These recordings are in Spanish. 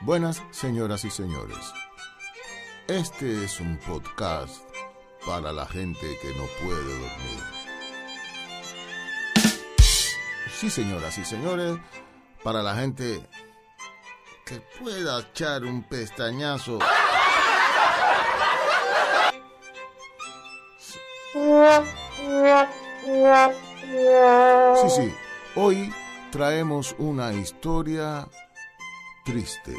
Buenas señoras y señores. Este es un podcast para la gente que no puede dormir. Sí, señoras y señores, para la gente que pueda echar un pestañazo. Sí, sí, hoy traemos una historia triste.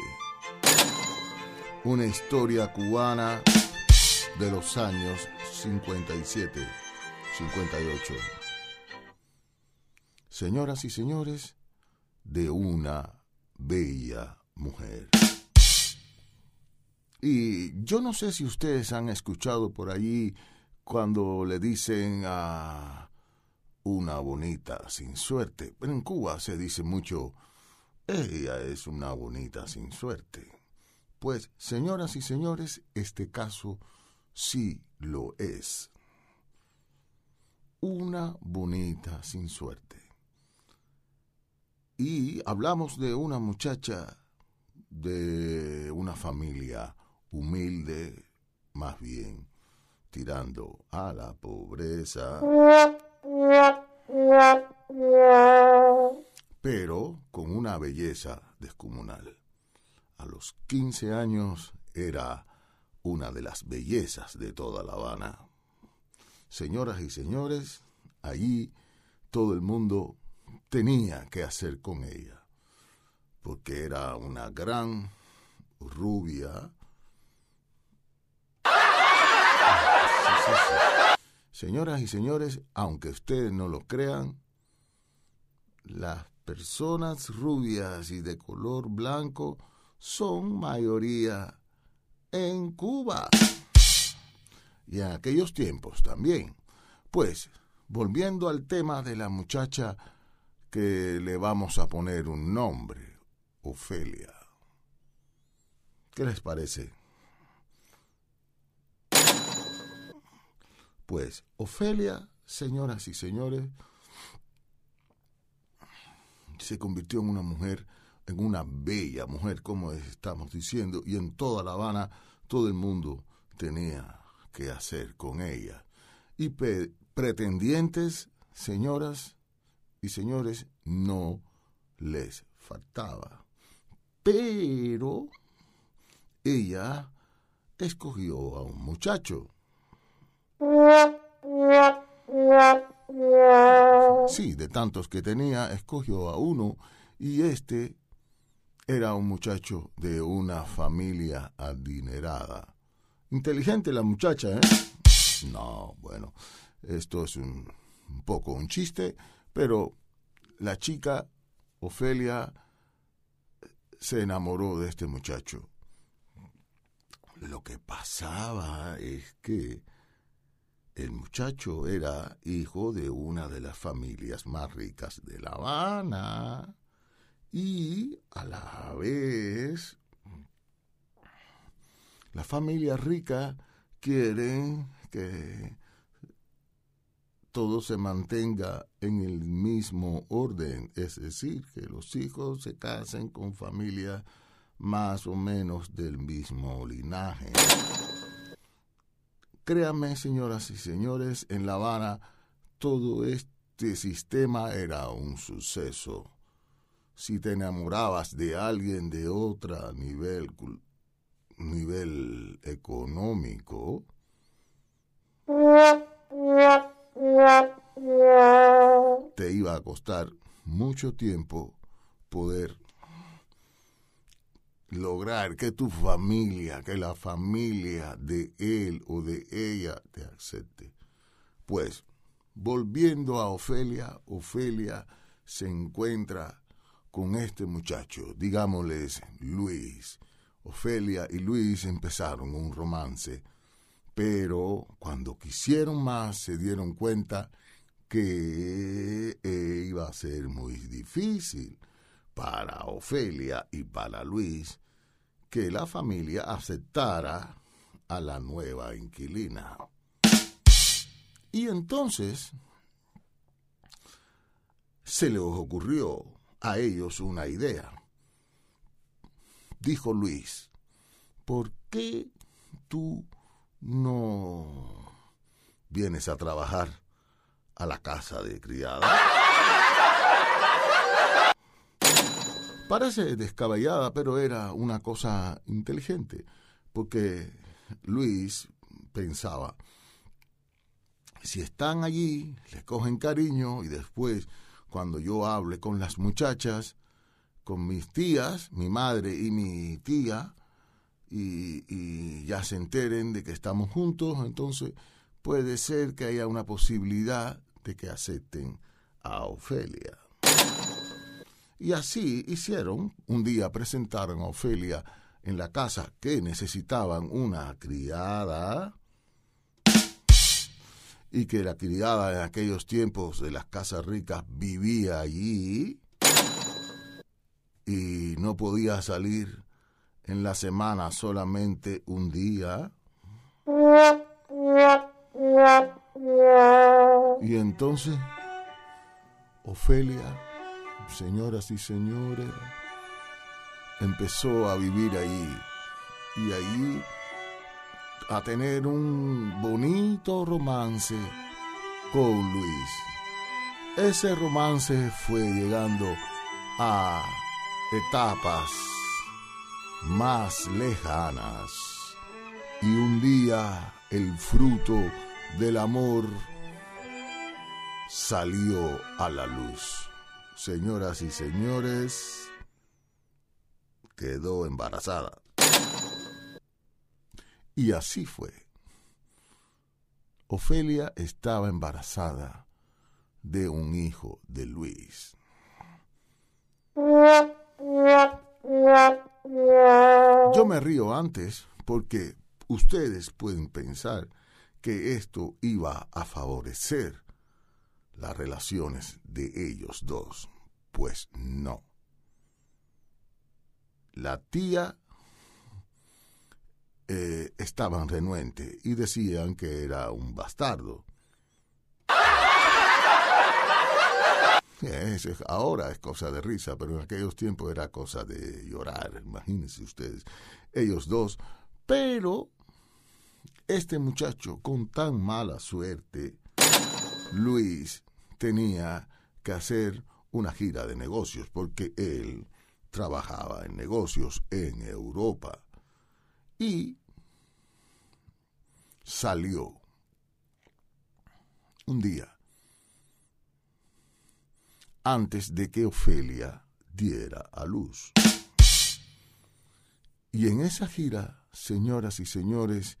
Una historia cubana de los años 57, 58. Señoras y señores, de una bella mujer. Y yo no sé si ustedes han escuchado por allí cuando le dicen a una bonita sin suerte. Pero en Cuba se dice mucho, ella es una bonita sin suerte. Pues, señoras y señores, este caso sí lo es. Una bonita sin suerte. Y hablamos de una muchacha de una familia humilde, más bien tirando a la pobreza pero con una belleza descomunal. A los 15 años era una de las bellezas de toda La Habana. Señoras y señores, allí todo el mundo tenía que hacer con ella, porque era una gran rubia. Señoras y señores, aunque ustedes no lo crean, las personas rubias y de color blanco son mayoría en Cuba. Y en aquellos tiempos también. Pues, volviendo al tema de la muchacha que le vamos a poner un nombre, Ofelia. ¿Qué les parece? Pues Ofelia, señoras y señores, se convirtió en una mujer, en una bella mujer, como estamos diciendo, y en toda La Habana todo el mundo tenía que hacer con ella. Y pretendientes, señoras y señores, no les faltaba. Pero ella escogió a un muchacho. Sí, de tantos que tenía, escogió a uno y este era un muchacho de una familia adinerada. Inteligente la muchacha, ¿eh? No, bueno, esto es un, un poco un chiste, pero la chica, Ofelia, se enamoró de este muchacho. Lo que pasaba es que el muchacho era hijo de una de las familias más ricas de La Habana y a la vez la familia rica quiere que todo se mantenga en el mismo orden, es decir, que los hijos se casen con familias más o menos del mismo linaje. Créanme, señoras y señores, en La Habana todo este sistema era un suceso. Si te enamorabas de alguien de otro nivel, nivel económico, te iba a costar mucho tiempo poder lograr que tu familia, que la familia de él o de ella te acepte. Pues, volviendo a Ofelia, Ofelia se encuentra con este muchacho, digámosles Luis. Ofelia y Luis empezaron un romance, pero cuando quisieron más se dieron cuenta que iba a ser muy difícil para Ofelia y para Luis que la familia aceptara a la nueva inquilina. Y entonces se les ocurrió a ellos una idea. dijo Luis, ¿por qué tú no vienes a trabajar a la casa de criada? Parece descabellada, pero era una cosa inteligente, porque Luis pensaba, si están allí, le cogen cariño y después, cuando yo hable con las muchachas, con mis tías, mi madre y mi tía, y, y, ya se enteren de que estamos juntos, entonces puede ser que haya una posibilidad de que acepten a Ofelia. Y así hicieron. Un día presentaron a Ofelia en la casa que necesitaban una criada y que la criada en aquellos tiempos de las casas ricas vivía allí y no podía salir en la semana solamente un día. Y entonces Ofelia señoras y señores, empezó a vivir ahí. Y ahí a tener un bonito romance con Luis. Ese romance fue llegando a etapas más lejanas. Y un día el fruto del amor salió a la luz señoras y señores, quedó embarazada. Y así fue. Ofelia estaba embarazada de un hijo de Luis. Yo me río antes porque ustedes pueden pensar que esto iba a favorecer las relaciones de ellos dos. Pues no. La tía eh, estaban renuente y decían que era un bastardo. ahora es cosa de risa, pero en aquellos tiempos era cosa de llorar, imagínense ustedes, ellos dos. Pero este muchacho con tan mala suerte, Luis, tenía que hacer una gira de negocios porque él trabajaba en negocios en Europa y salió un día antes de que Ofelia diera a luz. Y en esa gira, señoras y señores,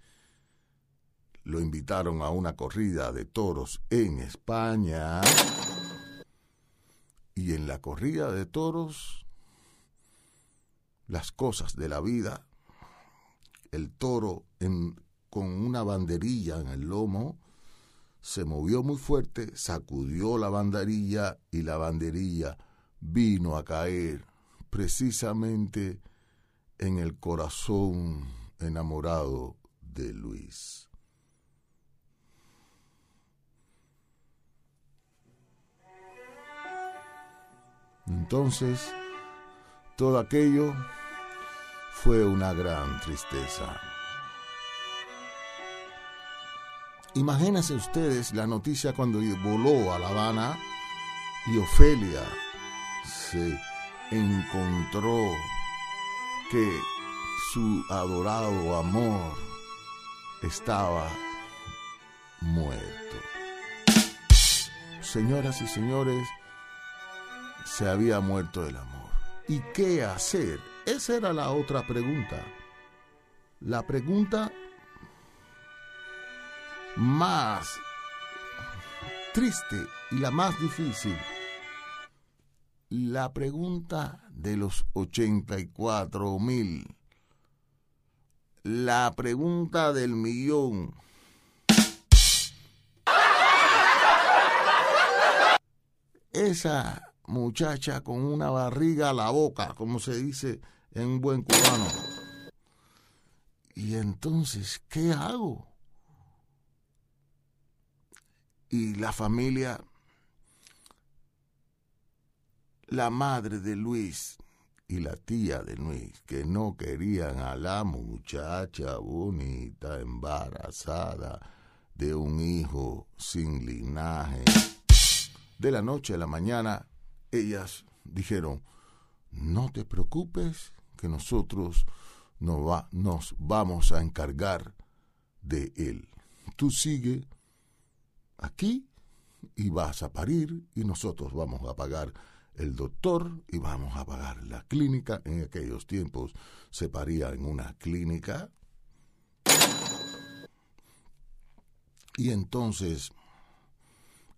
lo invitaron a una corrida de toros en España. Y en la corrida de toros, las cosas de la vida, el toro con una banderilla en el lomo, se movió muy fuerte, sacudió la banderilla y la banderilla vino a caer precisamente en el corazón enamorado de Luis. Entonces, todo aquello fue una gran tristeza. Imagínense ustedes la noticia cuando voló a La Habana y Ofelia se encontró que su adorado amor estaba muerto. Señoras y señores, se había muerto el amor. ¿Y qué hacer? Esa era la otra pregunta. La pregunta más triste y la más difícil. La pregunta de los 84 mil. La pregunta del millón. Esa muchacha con una barriga a la boca, como se dice en un buen cubano. Y entonces, ¿qué hago? Y la familia, la madre de Luis y la tía de Luis, que no querían a la muchacha bonita embarazada de un hijo sin linaje. De la noche a la mañana, ellas dijeron, no te preocupes, que nosotros nos, va, nos vamos a encargar de él. Tú sigue aquí y vas a parir y nosotros vamos a pagar el doctor y vamos a pagar la clínica. En aquellos tiempos se paría en una clínica. Y entonces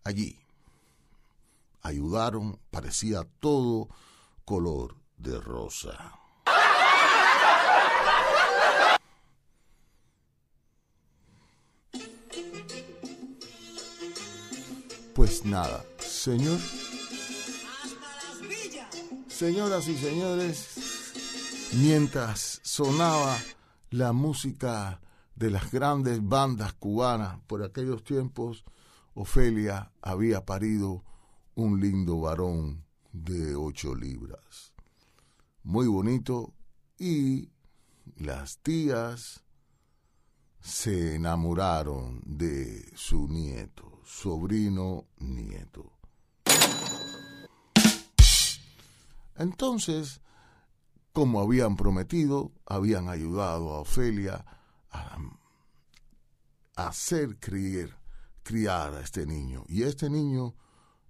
allí ayudaron, parecía todo color de rosa. Pues nada, señor. Señoras y señores, mientras sonaba la música de las grandes bandas cubanas por aquellos tiempos, Ofelia había parido un lindo varón de ocho libras. Muy bonito y las tías se enamoraron de su nieto, sobrino nieto. Entonces, como habían prometido, habían ayudado a Ofelia a, hacer criar, criar a este niño. Y este niño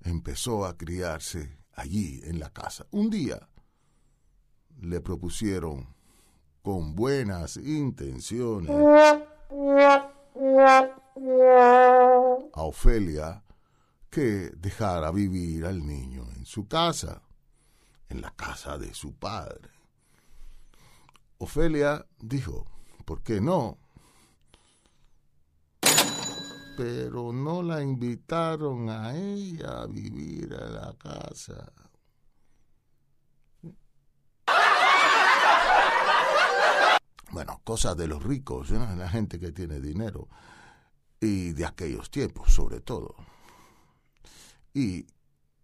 empezó a criarse allí en la casa. Un día le propusieron con buenas intenciones a Ofelia que dejara vivir al niño en su casa, en la casa de su padre. Ofelia dijo, ¿por qué no? Pero no la invitaron a ella a vivir a la casa. Bueno, cosas de los ricos, la gente que tiene dinero y de aquellos tiempos sobre todo. Y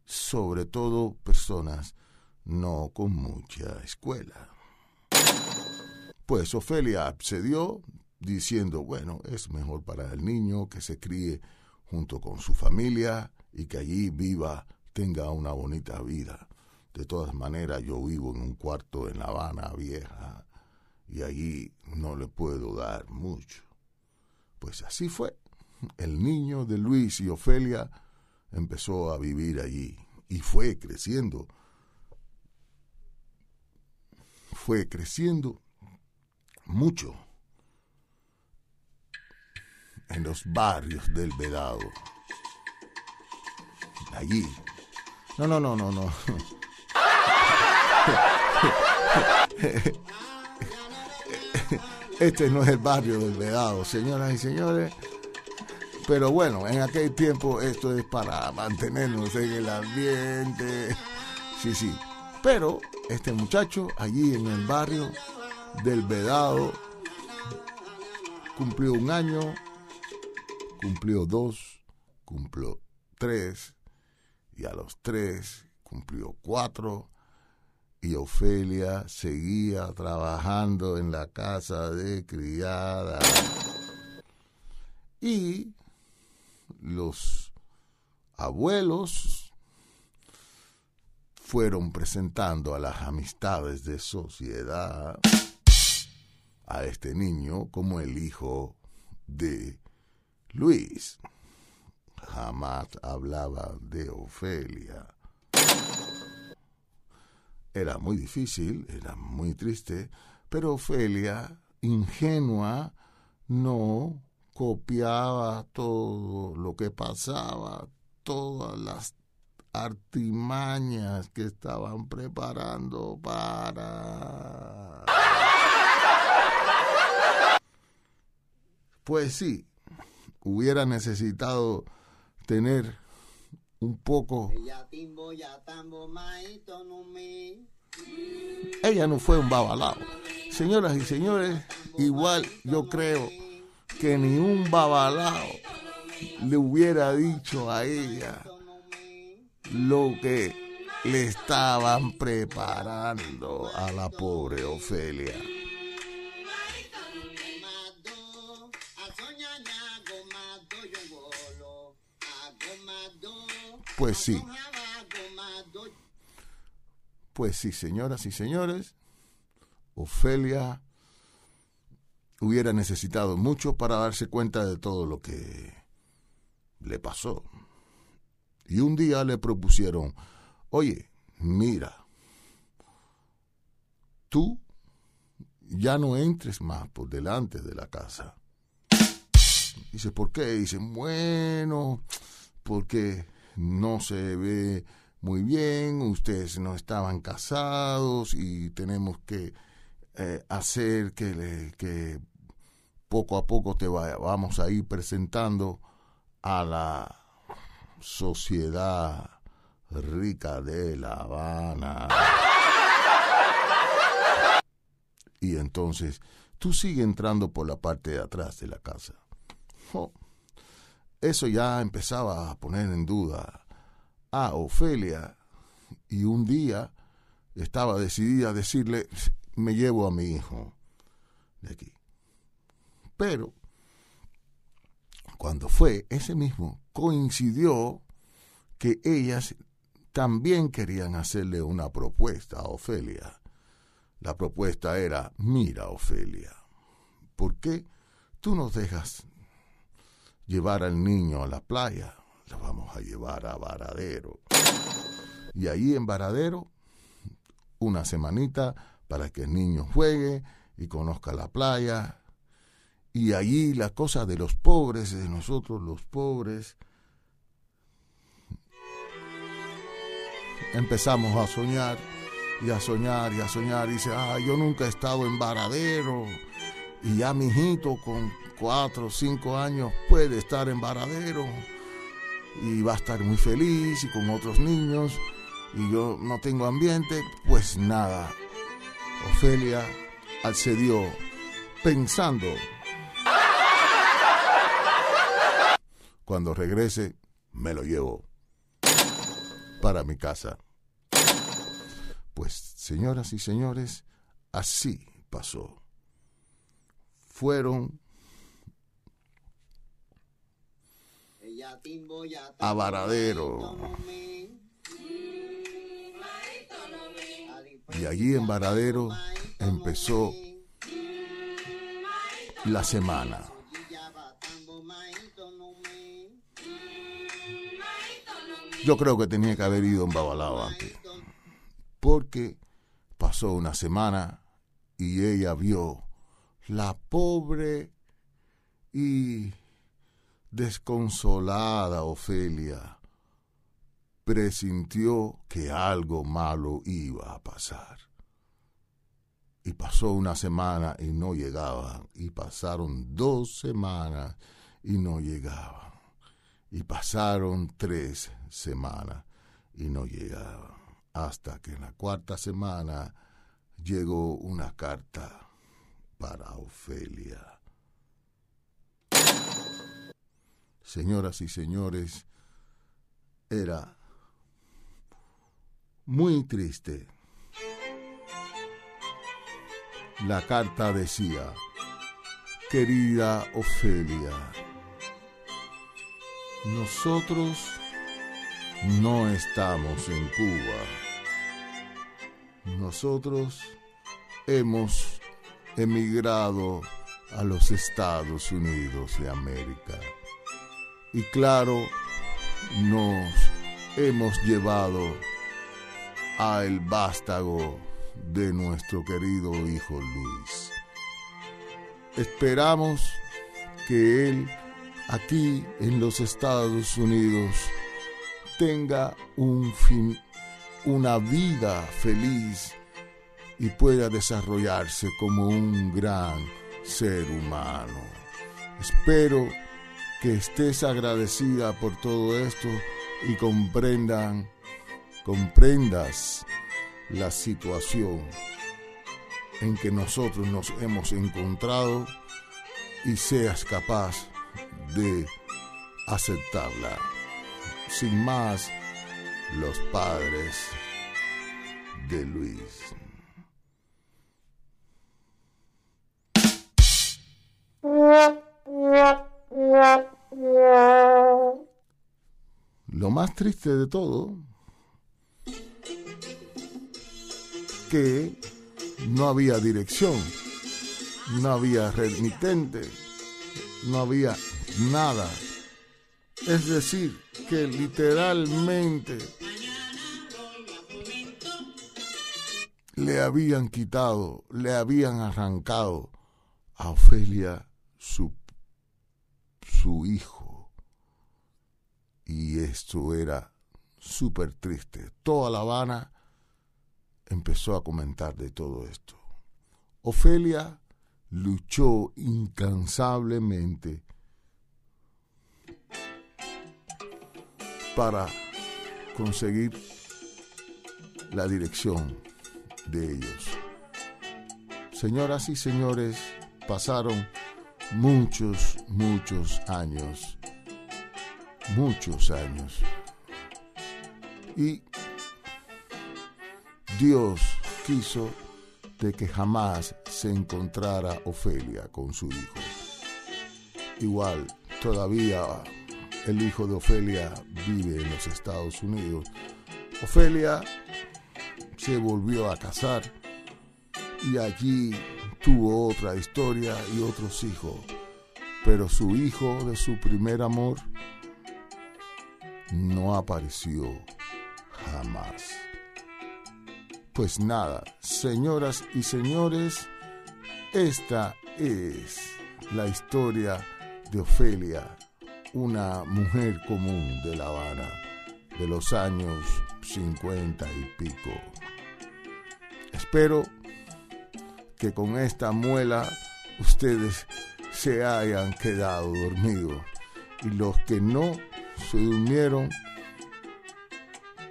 sobre todo personas no con mucha escuela. Pues Ofelia accedió diciendo, bueno, es mejor para el niño que se críe junto con su familia y que allí viva, tenga una bonita vida. De todas maneras, yo vivo en un cuarto en La Habana vieja y allí no le puedo dar mucho. Pues así fue. El niño de Luis y Ofelia empezó a vivir allí y fue creciendo. Fue creciendo mucho en los barrios del Vedado. Allí. No, no, no, no, no. Este no es el barrio del Vedado, señoras y señores. Pero bueno, en aquel tiempo esto es para mantenernos en el ambiente. Sí, sí. Pero este muchacho allí en el barrio del Vedado cumplió un año, cumplió dos, cumplió tres, y a los tres cumplió cuatro, y Ofelia seguía trabajando en la casa de criada. Y los abuelos fueron presentando a las amistades de sociedad a este niño como el hijo de Luis. Jamás hablaba de Ofelia. Era muy difícil, era muy triste, pero Ofelia, ingenua, no copiaba todo lo que pasaba, todas las artimañas que estaban preparando para... Pues sí, hubiera necesitado tener un poco... Ella no fue un babalao. Señoras y señores, igual yo creo que ni un babalao le hubiera dicho a ella lo que le estaban preparando a la pobre Ofelia. Pues sí. Pues sí, señoras y señores, Ofelia hubiera necesitado mucho para darse cuenta de todo lo que le pasó. Y un día le propusieron, oye, mira, tú ya no entres más por delante de la casa. Dice, ¿por qué? Dice, bueno, porque no se ve muy bien, ustedes no estaban casados y tenemos que eh, hacer que, que poco a poco te vamos a ir presentando a la sociedad rica de La Habana. Y entonces tú sigues entrando por la parte de atrás de la casa. Eso ya empezaba a poner en duda a Ofelia y un día estaba decidida a decirle, me llevo a mi hijo de aquí. Pero cuando fue ese mismo, coincidió que ellas también querían hacerle una propuesta a Ofelia. La propuesta era, mira Ofelia, ¿por qué tú nos dejas llevar al niño a la playa? La vamos a llevar a Varadero. Y ahí en Varadero, una semanita para que el niño juegue y conozca la playa. Y allí la cosa de los pobres, de nosotros los pobres, empezamos a soñar y a soñar y a soñar. Y dice, ah, yo nunca he estado en Varadero. Y ya mi hijito con cuatro o cinco años puede estar en Varadero. Y va a estar muy feliz y con otros niños. Y yo no tengo ambiente. Pues nada. Ofelia accedió pensando. Cuando regrese, me lo llevo para mi casa. Pues, señoras y señores, así pasó. Fueron a Varadero. Y allí en Varadero empezó la semana. Yo creo que tenía que haber ido en Babalao antes. Porque pasó una semana y ella vio la pobre y desconsolada Ofelia presintió que algo malo iba a pasar. Y pasó una semana y no llegaban, y pasaron dos semanas y no llegaban. Y pasaron tres semanas y no llegaba. Hasta que en la cuarta semana llegó una carta para Ofelia. Señoras y señores, era muy triste. La carta decía, querida Ofelia, nosotros no estamos en Cuba. Nosotros hemos emigrado a los Estados Unidos de América. Y claro, nos hemos llevado a el vástago de nuestro querido hijo Luis. Esperamos que él aquí en los Estados Unidos tenga un fin, una vida feliz y pueda desarrollarse como un gran ser humano. Espero que estés agradecida por todo esto y comprendan, comprendas la situación en que nosotros nos hemos encontrado y seas capaz de aceptarla. Sin más, los padres de Luis. Más triste de todo, que no había dirección, no había remitente, no había nada. Es decir, que literalmente le habían quitado, le habían arrancado a Ofelia su, su hijo. Y esto era súper triste. Toda La Habana empezó a comentar de todo esto. Ofelia luchó incansablemente para conseguir la dirección de ellos. Señoras y señores, pasaron muchos, muchos años, muchos años. Y Dios quiso de que jamás se encontrara Ofelia con su hijo. Igual, todavía el hijo de Ofelia vive en los Estados Unidos. Ofelia se volvió a casar y allí tuvo otra historia y otros hijos. Pero su hijo de su primer amor no apareció jamás. Pues nada, señoras y señores, esta es la historia de Ofelia, una mujer común de La Habana de los años 50 y pico. Espero que con esta muela ustedes se hayan quedado dormidos y los que no se durmieron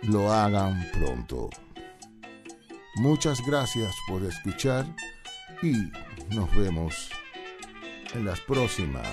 lo hagan pronto. Muchas gracias por escuchar y nos vemos en las próximas